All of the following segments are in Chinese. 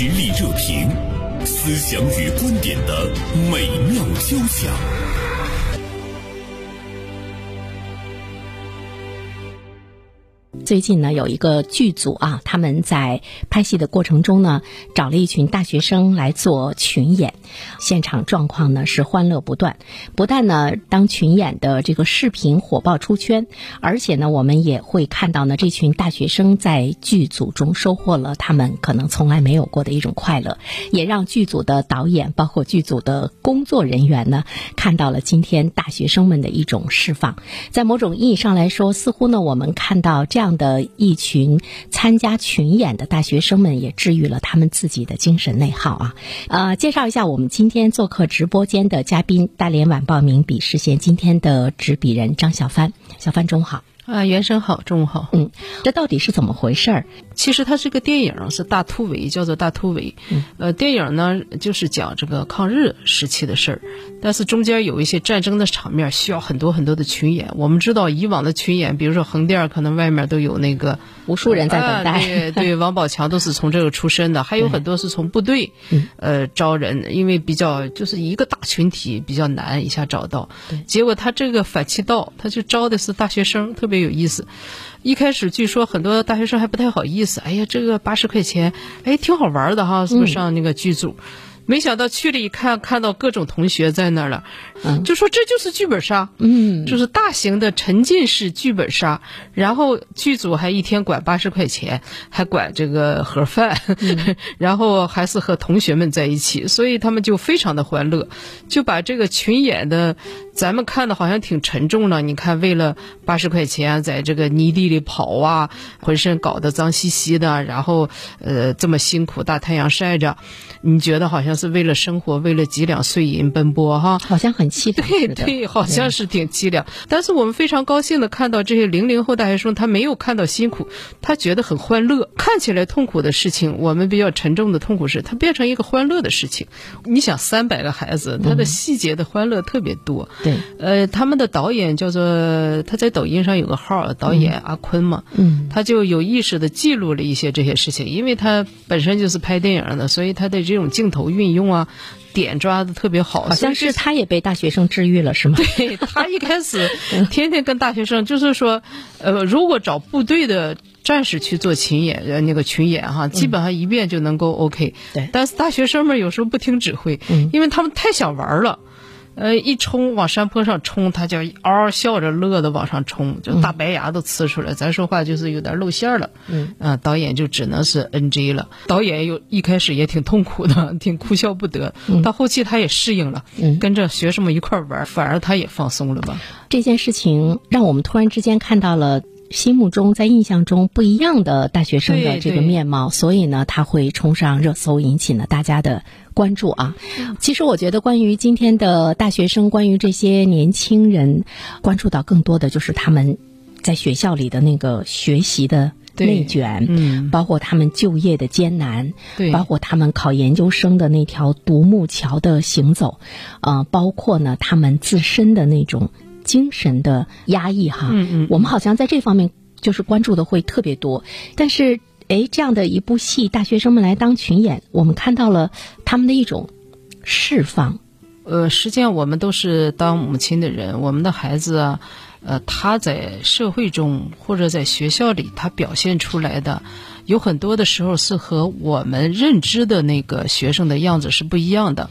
实力热评，思想与观点的美妙交响。最近呢，有一个剧组啊，他们在拍戏的过程中呢，找了一群大学生来做群演，现场状况呢是欢乐不断。不但呢，当群演的这个视频火爆出圈，而且呢，我们也会看到呢，这群大学生在剧组中收获了他们可能从来没有过的一种快乐，也让剧组的导演，包括剧组的工作人员呢，看到了今天大学生们的一种释放。在某种意义上来说，似乎呢，我们看到这样。的一群参加群演的大学生们，也治愈了他们自己的精神内耗啊！呃，介绍一下我们今天做客直播间的嘉宾——大连晚报名笔视线今天的执笔人张小帆。小帆，中午好。啊，原生好，中午好。嗯，这到底是怎么回事儿？其实它是个电影，是大突围，叫做大突围。嗯，呃，电影呢就是讲这个抗日时期的事儿，但是中间有一些战争的场面，需要很多很多的群演。我们知道以往的群演，比如说横店，可能外面都有那个无数人在等待。对对，王宝强都是从这个出身的，还有很多是从部队呃招人，因为比较就是一个大群体比较难一下找到。结果他这个反其道，他就招的是大学生，特别。有意思，一开始据说很多大学生还不太好意思。哎呀，这个八十块钱，哎，挺好玩的哈，是不是上那个剧组？没想到去了一看，看到各种同学在那儿了，就说这就是剧本杀，嗯，就是大型的沉浸式剧本杀。然后剧组还一天管八十块钱，还管这个盒饭，然后还是和同学们在一起，所以他们就非常的欢乐，就把这个群演的，咱们看的好像挺沉重了。你看，为了八十块钱，在这个泥地里跑啊，浑身搞得脏兮兮的，然后呃这么辛苦，大太阳晒着，你觉得好像。是为了生活，为了几两碎银奔波，哈，好像很凄凉。对对，好像是挺凄凉。但是我们非常高兴的看到这些零零后大学生，他没有看到辛苦，他觉得很欢乐。看起来痛苦的事情，我们比较沉重的痛苦事，他变成一个欢乐的事情。你想，三百个孩子，他的细节的欢乐特别多。对，呃，他们的导演叫做他在抖音上有个号，导演阿坤嘛，嗯，他就有意识的记录了一些这些事情，因为他本身就是拍电影的，所以他的这种镜头运。用啊，点抓的特别好，好像是他也被大学生治愈了，是吗？对他一开始天天跟大学生，就是说，呃，如果找部队的战士去做群演，呃，那个群演哈，基本上一遍就能够 OK。对，但是大学生们有时候不听指挥，因为他们太想玩了。呃，一冲往山坡上冲，他就嗷嗷笑着乐的往上冲，就大白牙都呲出来。咱说话就是有点露馅了。嗯，啊，导演就只能是 NG 了。导演又一开始也挺痛苦的，挺哭笑不得。到后期他也适应了，跟着学生们一块玩，反而他也放松了吧。这件事情让我们突然之间看到了。心目中在印象中不一样的大学生的这个面貌，所以呢，他会冲上热搜，引起了大家的关注啊。其实我觉得，关于今天的大学生，关于这些年轻人，关注到更多的就是他们在学校里的那个学习的内卷，嗯，包括他们就业的艰难，对，包括他们考研究生的那条独木桥的行走，呃，包括呢他们自身的那种。精神的压抑，哈，嗯嗯，我们好像在这方面就是关注的会特别多。但是，哎，这样的一部戏，大学生们来当群演，我们看到了他们的一种释放。呃，实际上我们都是当母亲的人，我们的孩子啊，呃，他在社会中或者在学校里，他表现出来的有很多的时候是和我们认知的那个学生的样子是不一样的。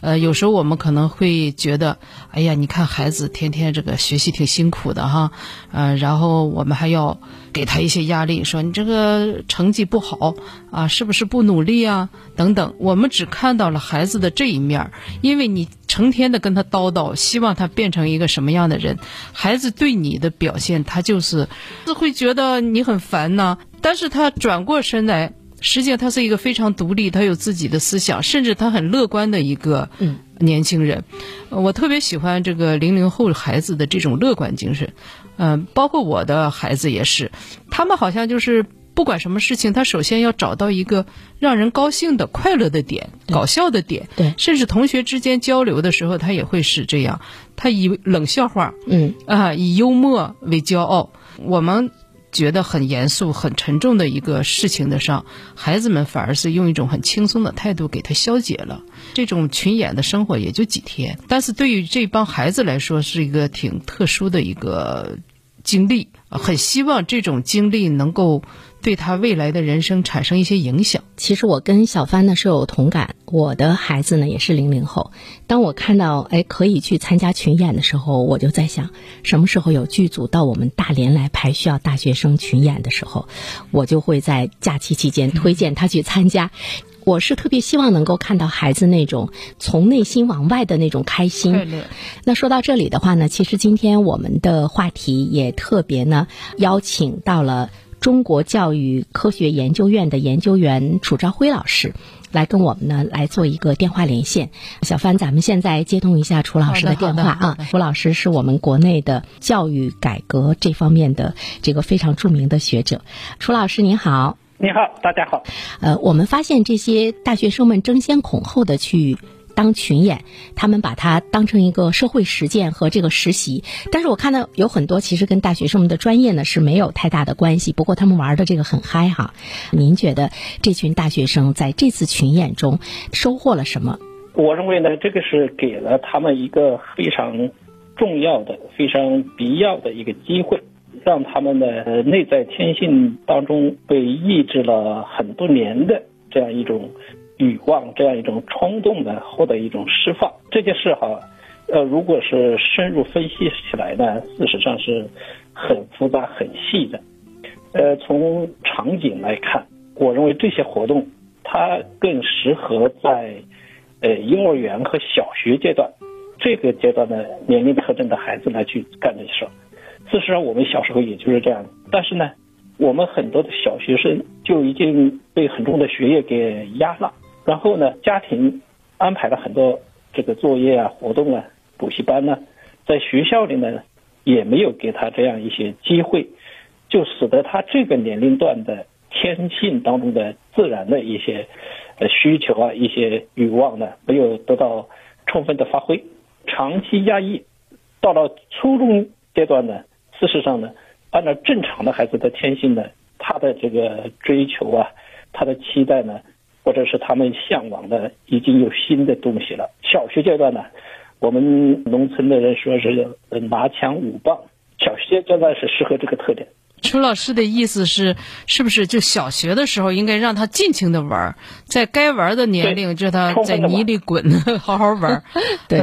呃，有时候我们可能会觉得，哎呀，你看孩子天天这个学习挺辛苦的哈，呃，然后我们还要给他一些压力，说你这个成绩不好啊，是不是不努力啊？等等，我们只看到了孩子的这一面，因为你成天的跟他叨叨，希望他变成一个什么样的人，孩子对你的表现，他就是是会觉得你很烦呢，但是他转过身来。实际上，他是一个非常独立，他有自己的思想，甚至他很乐观的一个年轻人。我特别喜欢这个零零后孩子的这种乐观精神，嗯，包括我的孩子也是，他们好像就是不管什么事情，他首先要找到一个让人高兴的、快乐的点、搞笑的点。对，甚至同学之间交流的时候，他也会是这样，他以冷笑话，嗯啊，以幽默为骄傲。我们。觉得很严肃、很沉重的一个事情的上，孩子们反而是用一种很轻松的态度给他消解了。这种群演的生活也就几天，但是对于这帮孩子来说是一个挺特殊的一个经历，很希望这种经历能够对他未来的人生产生一些影响。其实我跟小帆呢是有同感，我的孩子呢也是零零后。当我看到哎可以去参加群演的时候，我就在想，什么时候有剧组到我们大连来排需要大学生群演的时候，我就会在假期期间推荐他去参加。我是特别希望能够看到孩子那种从内心往外的那种开心。那说到这里的话呢，其实今天我们的话题也特别呢邀请到了中国教育科学研究院的研究员楚朝辉老师。来跟我们呢来做一个电话连线，小帆，咱们现在接通一下楚老师的电话啊。楚老师是我们国内的教育改革这方面的这个非常著名的学者。楚老师您好，你好，大家好。呃，我们发现这些大学生们争先恐后的去。当群演，他们把它当成一个社会实践和这个实习。但是我看到有很多其实跟大学生们的专业呢是没有太大的关系。不过他们玩的这个很嗨哈。您觉得这群大学生在这次群演中收获了什么？我认为呢，这个是给了他们一个非常重要的、非常必要的一个机会，让他们的内在天性当中被抑制了很多年的这样一种。欲望这样一种冲动的获得一种释放，这件事哈，呃，如果是深入分析起来呢，事实上是很复杂、很细的。呃，从场景来看，我认为这些活动它更适合在呃幼儿园和小学阶段这个阶段的年龄特征的孩子来去干这些事。事实上，我们小时候也就是这样，但是呢，我们很多的小学生就已经被很重的学业给压了。然后呢，家庭安排了很多这个作业啊、活动啊、补习班呢，在学校里呢也没有给他这样一些机会，就使得他这个年龄段的天性当中的自然的一些呃需求啊、一些欲望呢，没有得到充分的发挥，长期压抑，到了初中阶段呢，事实上呢，按照正常的孩子的天性呢，他的这个追求啊，他的期待呢。或者是他们向往的已经有新的东西了。小学阶段呢，我们农村的人说是拿枪舞棒，小学阶段是适合这个特点。楚老师的意思是，是不是就小学的时候应该让他尽情的玩，在该玩的年龄，就他在泥里滚，好好玩。对，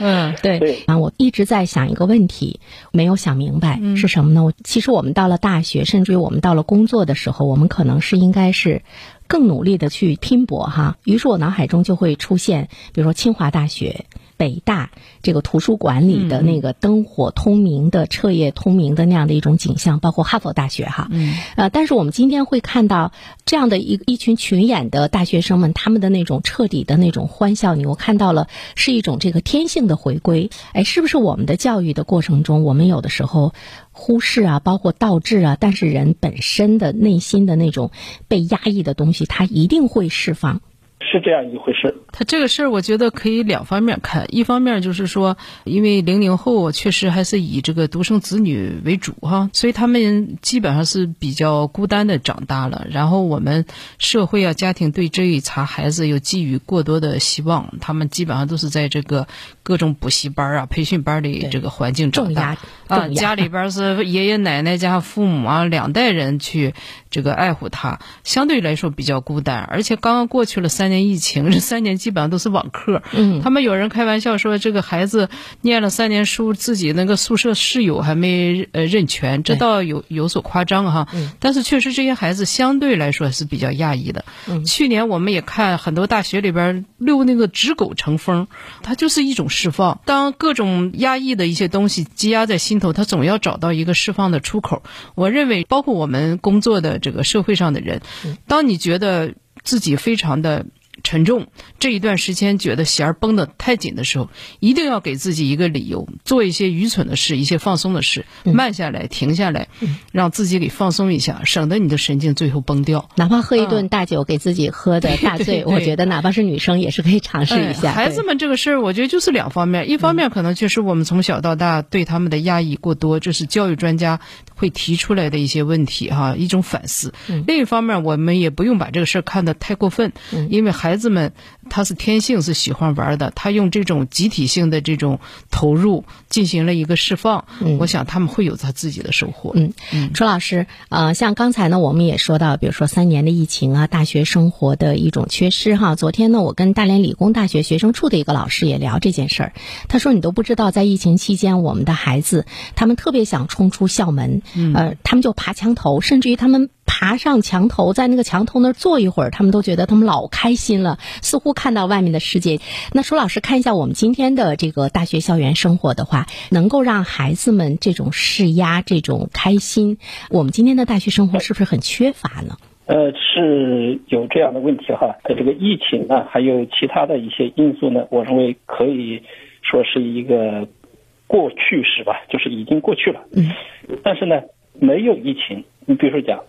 嗯，对。啊，我一直在想一个问题，没有想明白是什么呢？其实我们到了大学，甚至于我们到了工作的时候，我们可能是应该是。更努力的去拼搏哈，于是我脑海中就会出现，比如说清华大学、北大这个图书馆里的那个灯火通明的、彻夜通明的那样的一种景象，包括哈佛大学哈，呃，但是我们今天会看到这样的一一群群演的大学生们，他们的那种彻底的那种欢笑，你我看到了是一种这个天性的回归，哎，是不是我们的教育的过程中，我们有的时候？忽视啊，包括倒置啊，但是人本身的内心的那种被压抑的东西，它一定会释放。是这样一回事。他这个事儿，我觉得可以两方面看。一方面就是说，因为零零后确实还是以这个独生子女为主哈，所以他们基本上是比较孤单的长大了。然后我们社会啊、家庭对这一茬孩子又寄予过多的希望，他们基本上都是在这个各种补习班啊、培训班里这个环境长大啊，家里边是爷爷奶奶加父母啊两代人去这个爱护他，相对来说比较孤单。而且刚刚过去了三年疫情，这三年。基本上都是网课，嗯，他们有人开玩笑说，这个孩子念了三年书，自己那个宿舍室友还没呃认全，这倒有有所夸张哈。但是确实这些孩子相对来说是比较压抑的。去年我们也看很多大学里边遛那个纸狗成风，它就是一种释放。当各种压抑的一些东西积压在心头，他总要找到一个释放的出口。我认为，包括我们工作的这个社会上的人，当你觉得自己非常的。沉重，这一段时间觉得弦儿绷得太紧的时候，一定要给自己一个理由，做一些愚蠢的事，一些放松的事，慢下来，停下来，让自己给放松一下，省得你的神经最后崩掉。哪怕喝一顿大酒给自己喝的大醉，我觉得哪怕是女生也是可以尝试一下。孩子们这个事儿，我觉得就是两方面，一方面可能确实我们从小到大对他们的压抑过多，这是教育专家会提出来的一些问题哈，一种反思。另一方面，我们也不用把这个事儿看得太过分，因为孩子们他是天性是喜欢玩的，他用这种集体性的这种投入进行了一个释放，我想他们会有他自己的收获。嗯，楚老师，呃，像刚才呢，我们也说到，比如说三年的疫情啊，大学生活的一种缺失哈。昨天呢，我跟大连理工大学学生处的一个老师也聊这件事儿，他说你都不知道，在疫情期间，我们的孩子他们特别想冲出校门，呃，他们就爬墙头，甚至于他们。爬上墙头，在那个墙头那儿坐一会儿，他们都觉得他们老开心了，似乎看到外面的世界。那舒老师看一下我们今天的这个大学校园生活的话，能够让孩子们这种释压、这种开心，我们今天的大学生活是不是很缺乏呢？呃，是有这样的问题哈。这个疫情呢，还有其他的一些因素呢，我认为可以说是一个过去式吧，就是已经过去了。嗯。但是呢，没有疫情，你比如说讲。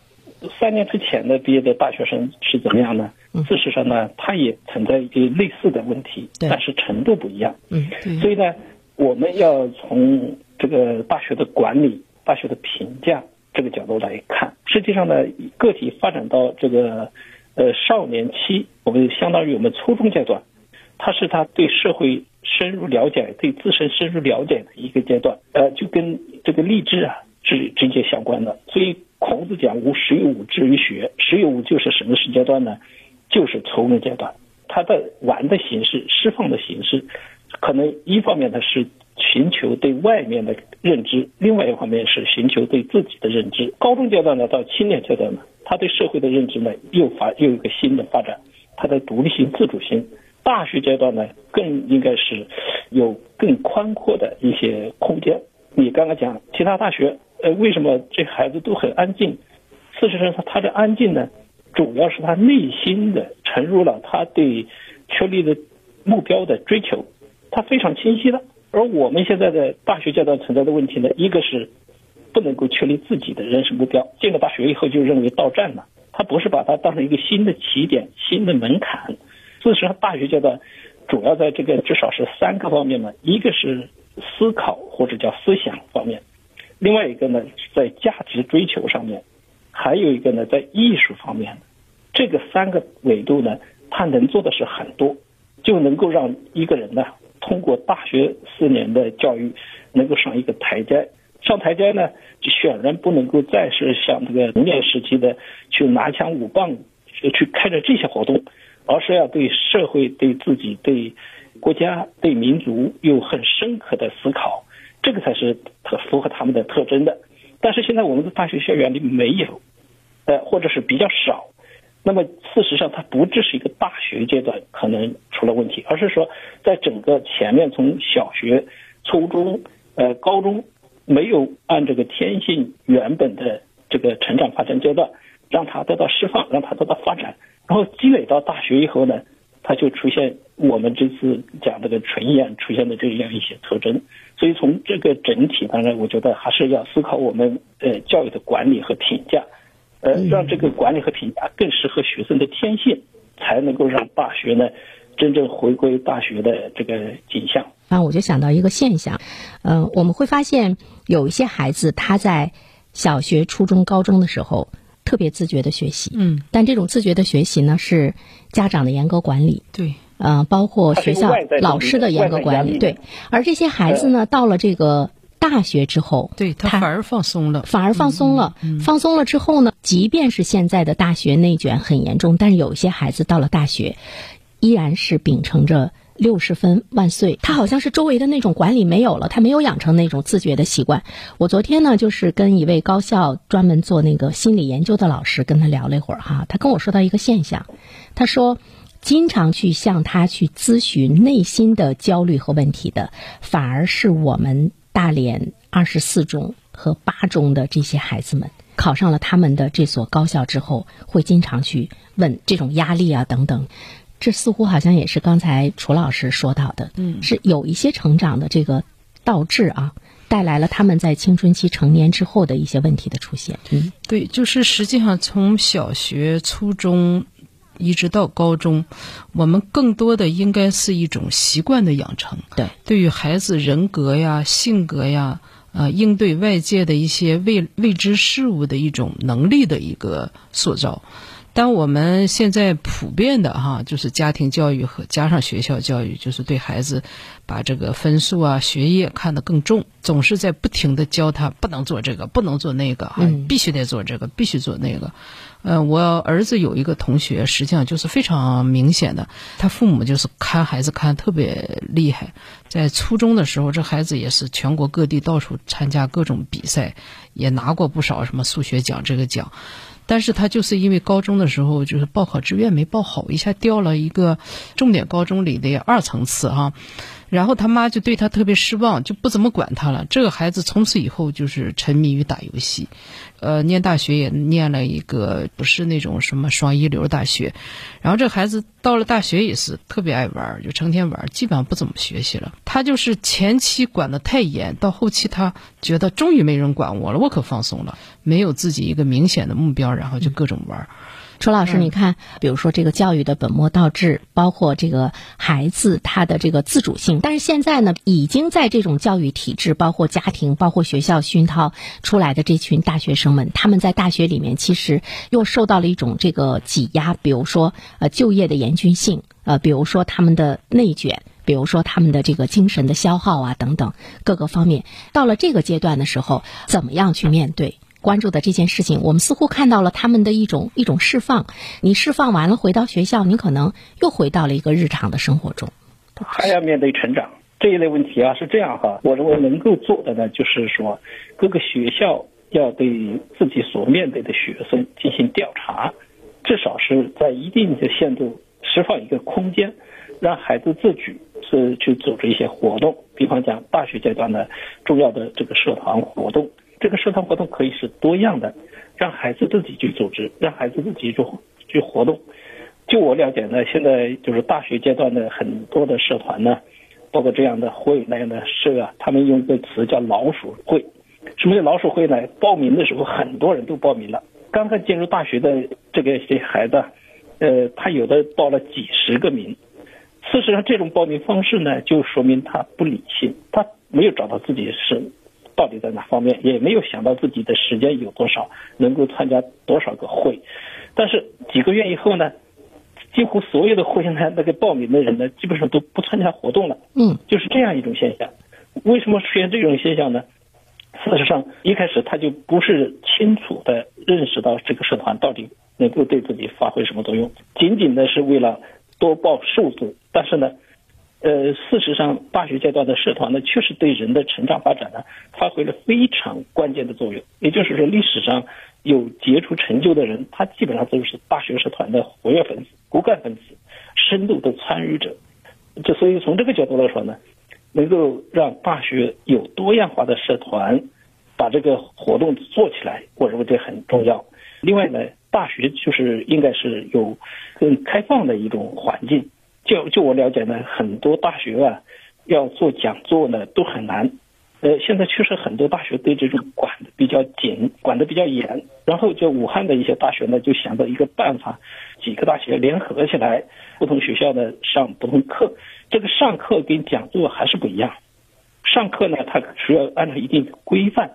三年之前的毕业的大学生是怎么样呢？事实上呢，他也存在一些类似的问题，但是程度不一样。嗯，所以呢，我们要从这个大学的管理、大学的评价这个角度来看。实际上呢，个体发展到这个呃少年期，我们相当于我们初中阶段，它是他对社会深入了解、对自身深入了解的一个阶段。呃，就跟这个励志啊是直接相关的。所以。孔子讲“吾十有五志于学”，十有五就是什么时阶段呢？就是初中阶段。他的玩的形式、释放的形式，可能一方面呢是寻求对外面的认知，另外一方面是寻求对自己的认知。高中阶段呢，到青年阶段呢，他对社会的认知呢又发又一个新的发展，他的独立性、自主性。大学阶段呢，更应该是有更宽阔的一些空间。你刚刚讲其他大学。呃，为什么这孩子都很安静？事实上，他他的安静呢，主要是他内心的沉入了他对确立的目标的追求，他非常清晰的。而我们现在的大学阶段存在的问题呢，一个是不能够确立自己的人生目标，进了大学以后就认为到站了，他不是把它当成一个新的起点、新的门槛。事实上，大学阶段主要在这个至少是三个方面嘛，一个是思考或者叫思想方面。另外一个呢，在价值追求上面，还有一个呢，在艺术方面，这个三个维度呢，他能做的是很多，就能够让一个人呢，通过大学四年的教育，能够上一个台阶。上台阶呢，就显然不能够再是像这个童年时期的去拿枪舞棒，去开展这些活动，而是要对社会、对自己、对国家、对民族有很深刻的思考。这个才是符合他们的特征的，但是现在我们的大学校园里没有，呃，或者是比较少。那么事实上，它不只是一个大学阶段可能出了问题，而是说在整个前面从小学、初中、呃高中，没有按这个天性原本的这个成长发展阶段，让它得到释放，让它得到发展，然后积累到大学以后呢，它就出现我们这次讲这个纯演出现的这样一些特征。所以从这个整体，当然，我觉得还是要思考我们呃教育的管理和评价，呃，让这个管理和评价更适合学生的天性，才能够让大学呢真正回归大学的这个景象。啊，我就想到一个现象，嗯，我们会发现有一些孩子他在小学、初中、高中的时候特别自觉的学习，嗯，但这种自觉的学习呢是家长的严格管理，对。呃，包括学校老师的严格管理，对。而这些孩子呢，到了这个大学之后，对他反而放松了，反而放松了。放松了之后呢，即便是现在的大学内卷很严重，但是有一些孩子到了大学，依然是秉承着六十分万岁。他好像是周围的那种管理没有了，他没有养成那种自觉的习惯。我昨天呢，就是跟一位高校专门做那个心理研究的老师跟他聊了一会儿哈，他跟我说到一个现象，他说。经常去向他去咨询内心的焦虑和问题的，反而是我们大连二十四中和八中的这些孩子们，考上了他们的这所高校之后，会经常去问这种压力啊等等。这似乎好像也是刚才楚老师说到的，嗯是有一些成长的这个倒置啊，带来了他们在青春期成年之后的一些问题的出现。嗯对，就是实际上从小学、初中一直到高中，我们更多的应该是一种习惯的养成。对，对于孩子人格呀、性格呀，呃，应对外界的一些未未知事物的一种能力的一个塑造。当我们现在普遍的哈，就是家庭教育和加上学校教育，就是对孩子把这个分数啊、学业看得更重，总是在不停的教他不能做这个，不能做那个，哈、嗯必须得做这个，必须做那个。呃，我儿子有一个同学，实际上就是非常明显的，他父母就是看孩子看特别厉害。在初中的时候，这孩子也是全国各地到处参加各种比赛，也拿过不少什么数学奖这个奖。但是他就是因为高中的时候就是报考志愿没报好，一下掉了一个重点高中里的二层次哈、然后他妈就对他特别失望，就不怎么管他了。这个孩子从此以后就是沉迷于打游戏，呃，念大学也念了一个不是那种什么双一流大学，然后这孩子到了大学也是特别爱玩，就成天玩，基本上不怎么学习了。他就是前期管得太严，到后期他觉得终于没人管我了，我可放松了，没有自己一个明显的目标，然后就各种玩儿。楚老师，你看，比如说这个教育的本末倒置，包括这个孩子他的这个自主性，但是现在呢，已经在这种教育体制，包括家庭、包括学校熏陶出来的这群大学生们，他们在大学里面其实又受到了一种这个挤压，比如说呃就业的严峻性，呃，比如说他们的内卷。比如说他们的这个精神的消耗啊，等等各个方面，到了这个阶段的时候，怎么样去面对？关注的这件事情，我们似乎看到了他们的一种一种释放。你释放完了，回到学校，你可能又回到了一个日常的生活中。还要面对成长这一类问题啊，是这样哈。我认为能够做的呢，就是说各个学校要对自己所面对的学生进行调查，至少是在一定的限度释放一个空间，让孩子自主是去组织一些活动，比方讲大学阶段的重要的这个社团活动，这个社团活动可以是多样的，让孩子自己去组织，让孩子自己去去活动。就我了解呢，现在就是大学阶段的很多的社团呢，包括这样的会那样的社啊，他们用一个词叫“老鼠会”。什么叫老鼠会呢？报名的时候很多人都报名了，刚刚进入大学的这个些孩子，呃，他有的报了几十个名。事实上，这种报名方式呢，就说明他不理性，他没有找到自己是到底在哪方面，也没有想到自己的时间有多少，能够参加多少个会。但是几个月以后呢，几乎所有的会呢，那个报名的人呢，基本上都不参加活动了。嗯，就是这样一种现象。为什么出现这种现象呢？事实上，一开始他就不是清楚的认识到这个社团到底能够对自己发挥什么作用，仅仅的是为了多报数字。但是呢，呃，事实上，大学阶段的社团呢，确实对人的成长发展呢，发挥了非常关键的作用。也就是说，历史上有杰出成就的人，他基本上都是大学社团的活跃分子、骨干分子、深度的参与者。这所以从这个角度来说呢，能够让大学有多样化的社团，把这个活动做起来，我认为这很重要。另外呢，大学就是应该是有更开放的一种环境。就就我了解呢，很多大学啊要做讲座呢都很难。呃，现在确实很多大学对这种管的比较紧，管的比较严。然后就武汉的一些大学呢，就想到一个办法，几个大学联合起来，不同学校呢上不同课。这个上课跟讲座还是不一样。上课呢，它需要按照一定的规范，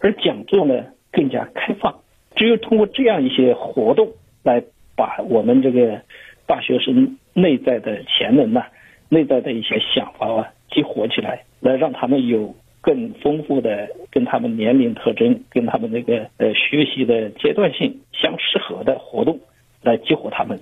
而讲座呢更加开放。只有通过这样一些活动，来把我们这个大学生内在的潜能呐、内在的一些想法啊激活起来，来让他们有更丰富的跟他们年龄特征、跟他们那个呃学习的阶段性相适合的活动，来激活他们。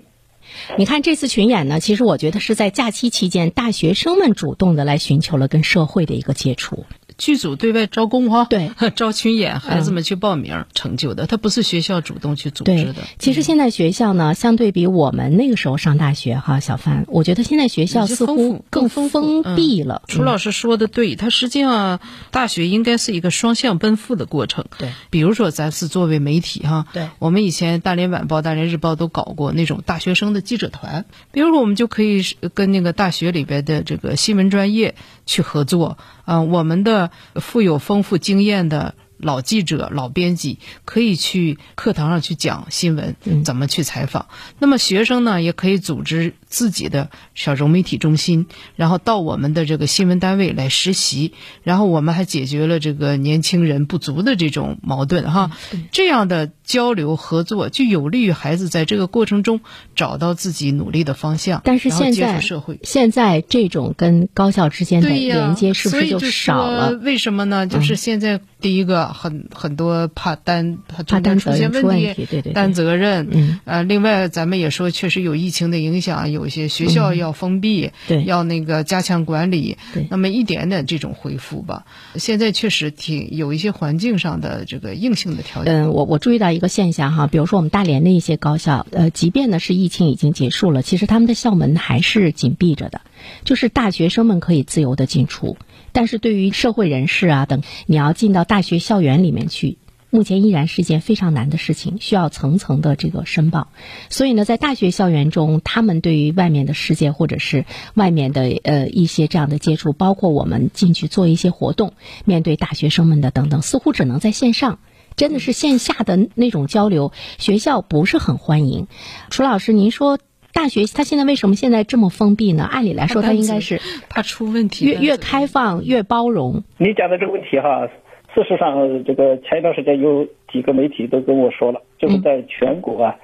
你看这次群演呢，其实我觉得是在假期期间，大学生们主动的来寻求了跟社会的一个接触。剧组对外招工哈，对，招群演，孩子们去报名成就的，他不是学校主动去组织的。其实现在学校呢，相对比我们那个时候上大学哈，小范，我觉得现在学校似乎更封闭了。楚老师说的对，他实际上大学应该是一个双向奔赴的过程。对，比如说咱是作为媒体哈，对，我们以前大连晚报、大连日报都搞过那种大学生的记者团，比如说我们就可以跟那个大学里边的这个新闻专业去合作。嗯，我们的富有丰富经验的。老记者、老编辑可以去课堂上去讲新闻，怎么去采访。那么学生呢，也可以组织自己的小融媒体中心，然后到我们的这个新闻单位来实习。然后我们还解决了这个年轻人不足的这种矛盾哈。这样的交流合作就有利于孩子在这个过程中找到自己努力的方向。但是现在社会现在这种跟高校之间的连接是不是就少了？为什么呢？就是现在第一个。很很多怕担怕中间出现问题，对对，担责任。嗯，呃，另外咱们也说，确实有疫情的影响，有一些学校要封闭，对，要那个加强管理。对，那么一点点这种恢复吧。现在确实挺有一些环境上的这个硬性的条件。嗯，我我注意到一个现象哈，比如说我们大连的一些高校，呃，即便呢是疫情已经结束了，其实他们的校门还是紧闭着的，就是大学生们可以自由的进出。但是对于社会人士啊等，你要进到大学校园里面去，目前依然是件非常难的事情，需要层层的这个申报。所以呢，在大学校园中，他们对于外面的世界或者是外面的呃一些这样的接触，包括我们进去做一些活动，面对大学生们的等等，似乎只能在线上，真的是线下的那种交流，学校不是很欢迎。楚老师，您说。大学它现在为什么现在这么封闭呢？按理来说，它应该是怕出问题，越越开放越包容。你讲的这个问题哈，事实上，这个前一段时间有几个媒体都跟我说了，就是在全国啊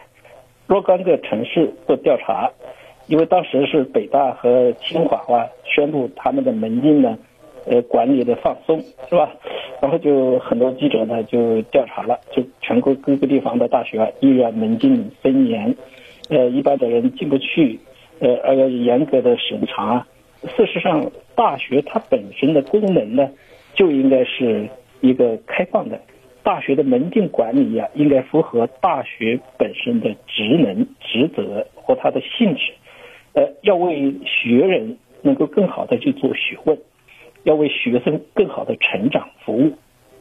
若干个城市做调查，因为当时是北大和清华啊宣布他们的门禁呢，呃管理的放松是吧？然后就很多记者呢就调查了，就全国各个地方的大学啊依然门禁森严。呃，一般的人进不去，呃，而要严格的审查。事实上，大学它本身的功能呢，就应该是一个开放的。大学的门禁管理呀，应该符合大学本身的职能、职责和它的性质。呃，要为学人能够更好的去做学问，要为学生更好的成长服务。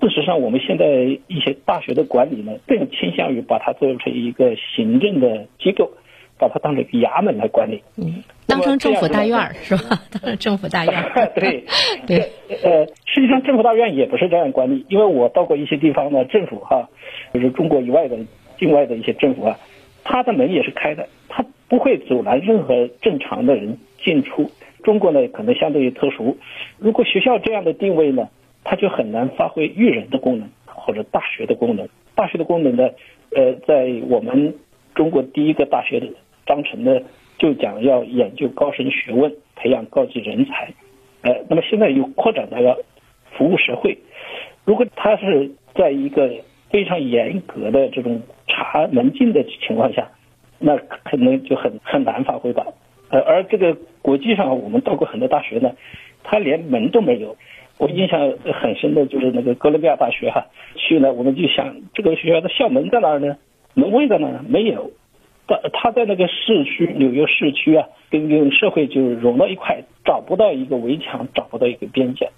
事实上，我们现在一些大学的管理呢，更倾向于把它做成一个行政的机构，把它当成一个衙门来管理，嗯，当成政府大院是吧？当成政府大院。对对，呃，实际上政府大院也不是这样管理，因为我到过一些地方呢，政府哈，就是中国以外的境外的一些政府啊，它的门也是开的，它不会阻拦任何正常的人进出。中国呢，可能相对于特殊，如果学校这样的定位呢？它就很难发挥育人的功能或者大学的功能。大学的功能呢，呃，在我们中国第一个大学的章程呢，就讲要研究高深学问，培养高级人才。呃，那么现在又扩展到要服务社会。如果他是在一个非常严格的这种查门禁的情况下，那可能就很很难发挥吧。呃，而这个国际上我们到过很多大学呢，它连门都没有。我印象很深的就是那个哥伦比亚大学哈，去呢我们就想这个学校的校门在哪儿呢？门卫在哪儿？没有，他他在那个市区纽约市区啊，跟跟社会就融到一块，找不到一个围墙，找不到一个边界。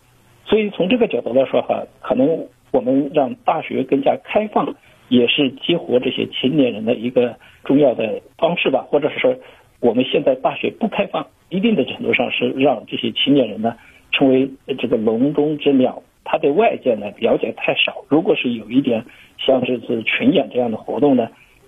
所以从这个角度来说哈，可能我们让大学更加开放，也是激活这些青年人的一个重要的方式吧。或者是说，我们现在大学不开放，一定的程度上是让这些青年人呢。成为这个笼中之鸟，他对外界呢了解太少。如果是有一点像这次群演这样的活动呢，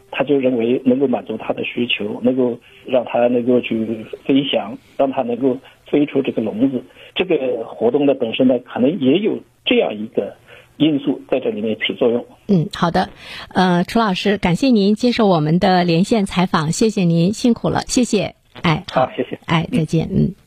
他就认为能够满足他的需求，能够让他能够去飞翔，让他能够飞出这个笼子。这个活动的本身呢，可能也有这样一个因素在这里面起作用。嗯，好的，呃，楚老师，感谢您接受我们的连线采访，谢谢您辛苦了，谢谢。哎，好，谢谢。哎，再见，嗯。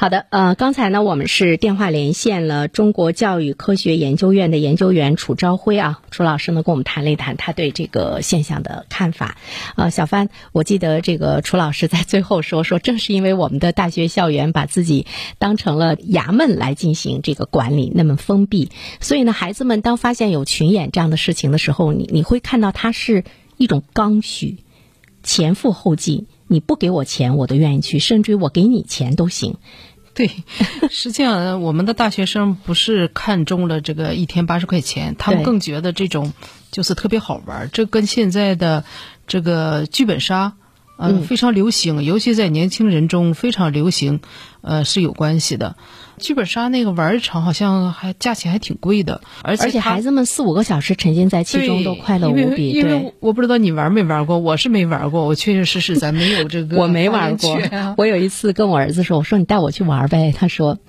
好的，呃，刚才呢，我们是电话连线了中国教育科学研究院的研究员楚朝晖啊，楚老师呢跟我们谈了一谈他对这个现象的看法。呃，小帆，我记得这个楚老师在最后说说，正是因为我们的大学校园把自己当成了衙门来进行这个管理，那么封闭，所以呢，孩子们当发现有群演这样的事情的时候，你你会看到它是一种刚需，前赴后继。你不给我钱，我都愿意去，甚至于我给你钱都行。对，实际上我们的大学生不是看中了这个一天八十块钱，他们更觉得这种就是特别好玩。这跟现在的这个剧本杀，嗯，非常流行，尤其在年轻人中非常流行，呃，是有关系的。剧本杀那个玩一场好像还价钱还挺贵的，而且而且孩子们四五个小时沉浸在其中都快乐无比。因为我不知道你玩没玩过，我是没玩过，我确确实实咱没有这个。我没玩过。我有一次跟我儿子说：“我说你带我去玩呗。”他说：“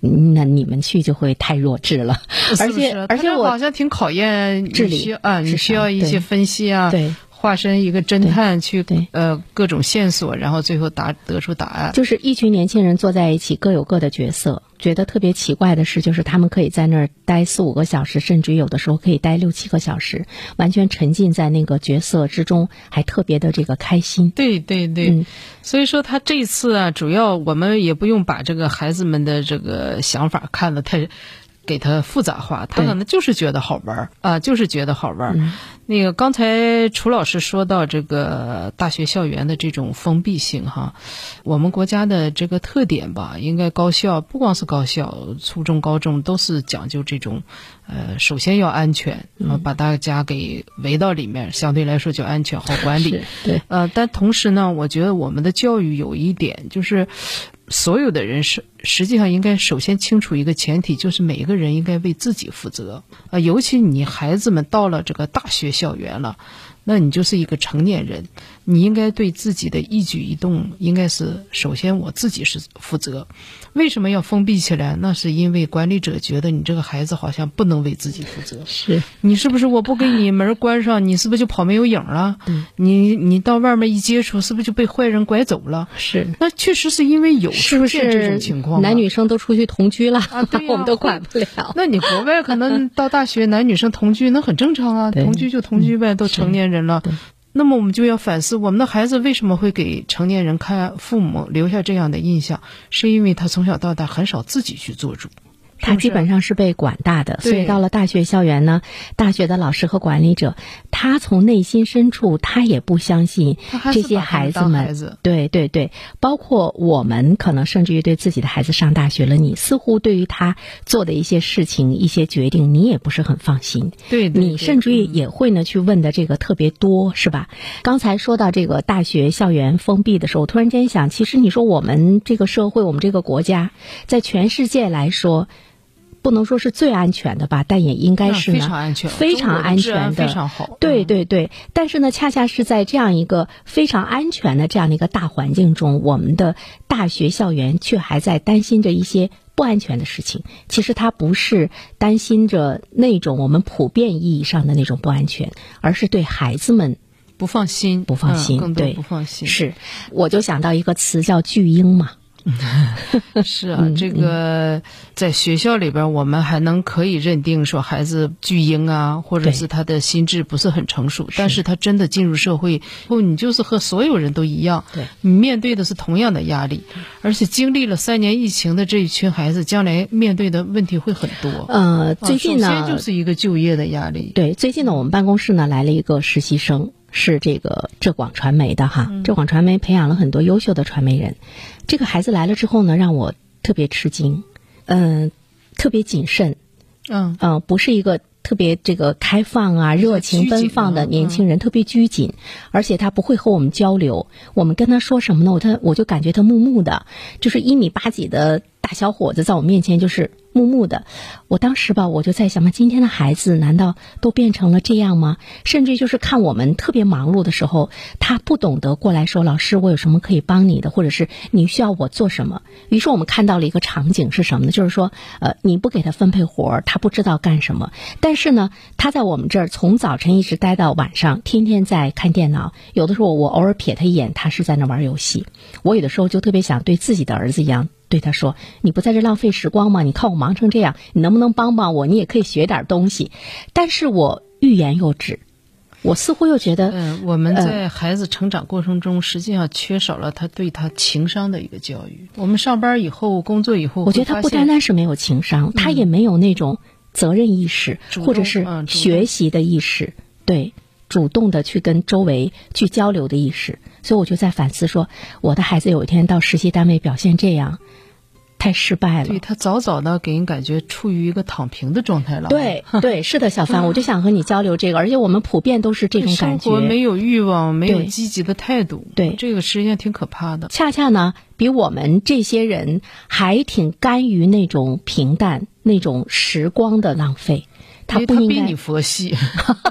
那你们去就会太弱智了。”而且而且我好像挺考验智力啊，你需要一些分析啊。对。化身一个侦探去呃各种线索，然后最后答得出答案。就是一群年轻人坐在一起，各有各的角色。觉得特别奇怪的是，就是他们可以在那儿待四五个小时，甚至有的时候可以待六七个小时，完全沉浸在那个角色之中，还特别的这个开心。对对对，所以说他这次啊，主要我们也不用把这个孩子们的这个想法看得太。给他复杂化，他可能就是觉得好玩啊，就是觉得好玩那个刚才楚老师说到这个大学校园的这种封闭性哈，我们国家的这个特点吧，应该高校不光是高校，初中、高中都是讲究这种，呃，首先要安全，把大家给围到里面，相对来说就安全好管理。对，呃，但同时呢，我觉得我们的教育有一点就是。所有的人是实际上应该首先清楚一个前提，就是每一个人应该为自己负责啊，尤其你孩子们到了这个大学校园了。那你就是一个成年人，你应该对自己的一举一动，应该是首先我自己是负责。为什么要封闭起来？那是因为管理者觉得你这个孩子好像不能为自己负责。是你是不是我不给你门关上，你是不是就跑没有影了？你你到外面一接触，是不是就被坏人拐走了？是，那确实是因为有出现这种情况，男女生都出去同居了，我们都管不了。那你国外可能到大学男女生同居，那很正常啊，同居就同居呗，都成年人。了，那么我们就要反思，我们的孩子为什么会给成年人看父母留下这样的印象？是因为他从小到大很少自己去做主。他基本上是被管大的，所以到了大学校园呢，大学的老师和管理者，他从内心深处他也不相信这些孩子们。对对对，包括我们可能甚至于对自己的孩子上大学了，你似乎对于他做的一些事情、一些决定，你也不是很放心。对，你甚至于也会呢去问的这个特别多，是吧？刚才说到这个大学校园封闭的时候，我突然间想，其实你说我们这个社会，我们这个国家，在全世界来说。不能说是最安全的吧，但也应该是非常安全、非常安全的，非常好。对对对，但是呢，恰恰是在这样一个非常安全的这样的一个大环境中，我们的大学校园却还在担心着一些不安全的事情。其实他不是担心着那种我们普遍意义上的那种不安全，而是对孩子们不放心，不放心，对，不放心。是，我就想到一个词叫“巨婴”嘛。是啊，这个在学校里边，我们还能可以认定说孩子巨婴啊，或者是他的心智不是很成熟。但是他真的进入社会后，你就是和所有人都一样，对你面对的是同样的压力，而且经历了三年疫情的这一群孩子，将来面对的问题会很多。呃，最近呢，首先就是一个就业的压力。对，最近呢，我们办公室呢来了一个实习生。是这个浙广传媒的哈，浙广传媒培养了很多优秀的传媒人。这个孩子来了之后呢，让我特别吃惊，嗯，特别谨慎，嗯嗯，不是一个特别这个开放啊、热情奔放的年轻人，特别拘谨，而且他不会和我们交流。我们跟他说什么呢？我他我就感觉他木木的，就是一米八几的大小伙子，在我面前就是木木的。我当时吧，我就在想嘛，今天的孩子难道都变成了这样吗？甚至就是看我们特别忙碌的时候，他不懂得过来说：“老师，我有什么可以帮你的？”或者是你需要我做什么？于是我们看到了一个场景是什么呢？就是说，呃，你不给他分配活儿，他不知道干什么。但是呢，他在我们这儿从早晨一直待到晚上，天天在看电脑。有的时候我偶尔瞥他一眼，他是在那玩游戏。我有的时候就特别想对自己的儿子一样。对他说：“你不在这浪费时光吗？你看我忙成这样，你能不能帮帮我？你也可以学点东西。”但是我欲言又止，我似乎又觉得，嗯，我们在孩子成长过程中，实际上缺少了他对他情商的一个教育。我们上班以后，工作以后，我觉得他不单单是没有情商，他也没有那种责任意识，或者是学习的意识，对，主动的去跟周围去交流的意识。所以我就在反思说，我的孩子有一天到实习单位表现这样。太失败了，对他早早的给人感觉处于一个躺平的状态了。对对，是的，小凡，我就想和你交流这个，而且我们普遍都是这种感觉，没有欲望，没有积极的态度，对这个实际上挺可怕的。恰恰呢，比我们这些人还挺甘于那种平淡、那种时光的浪费。他不应该你佛系，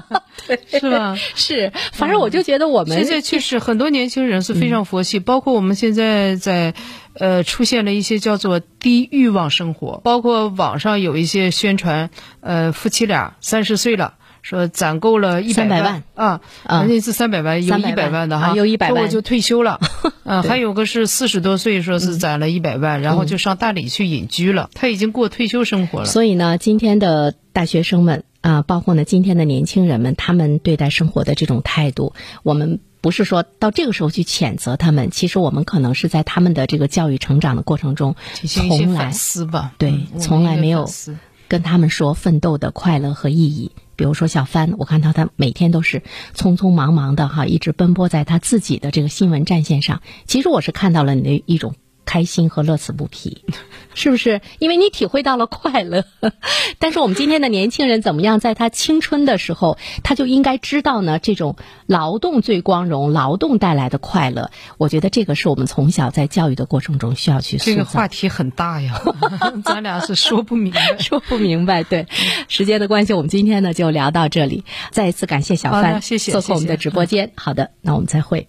是吧？是，反正我就觉得我们现在确实很多年轻人是非常佛系，包括我们现在在呃出现了一些叫做低欲望生活，包括网上有一些宣传，呃，夫妻俩三十岁了。说攒够了一百万啊，人家是三百万，有一百万的哈，有一百万我就退休了。啊，还有个是四十多岁，说是攒了一百万，然后就上大理去隐居了。他已经过退休生活了。所以呢，今天的大学生们啊，包括呢今天的年轻人们，他们对待生活的这种态度，我们不是说到这个时候去谴责他们，其实我们可能是在他们的这个教育成长的过程中，从来思吧，对，从来没有跟他们说奋斗的快乐和意义。比如说小帆，我看到他每天都是匆匆忙忙的哈，一直奔波在他自己的这个新闻战线上。其实我是看到了你的一种。开心和乐此不疲，是不是？因为你体会到了快乐。但是我们今天的年轻人怎么样？在他青春的时候，他就应该知道呢，这种劳动最光荣，劳动带来的快乐。我觉得这个是我们从小在教育的过程中需要去。这个话题很大呀，咱俩是说不明白，说不明白。对，时间的关系，我们今天呢就聊到这里。再一次感谢小帆，谢谢，做客我们的直播间。好的，那我们再会。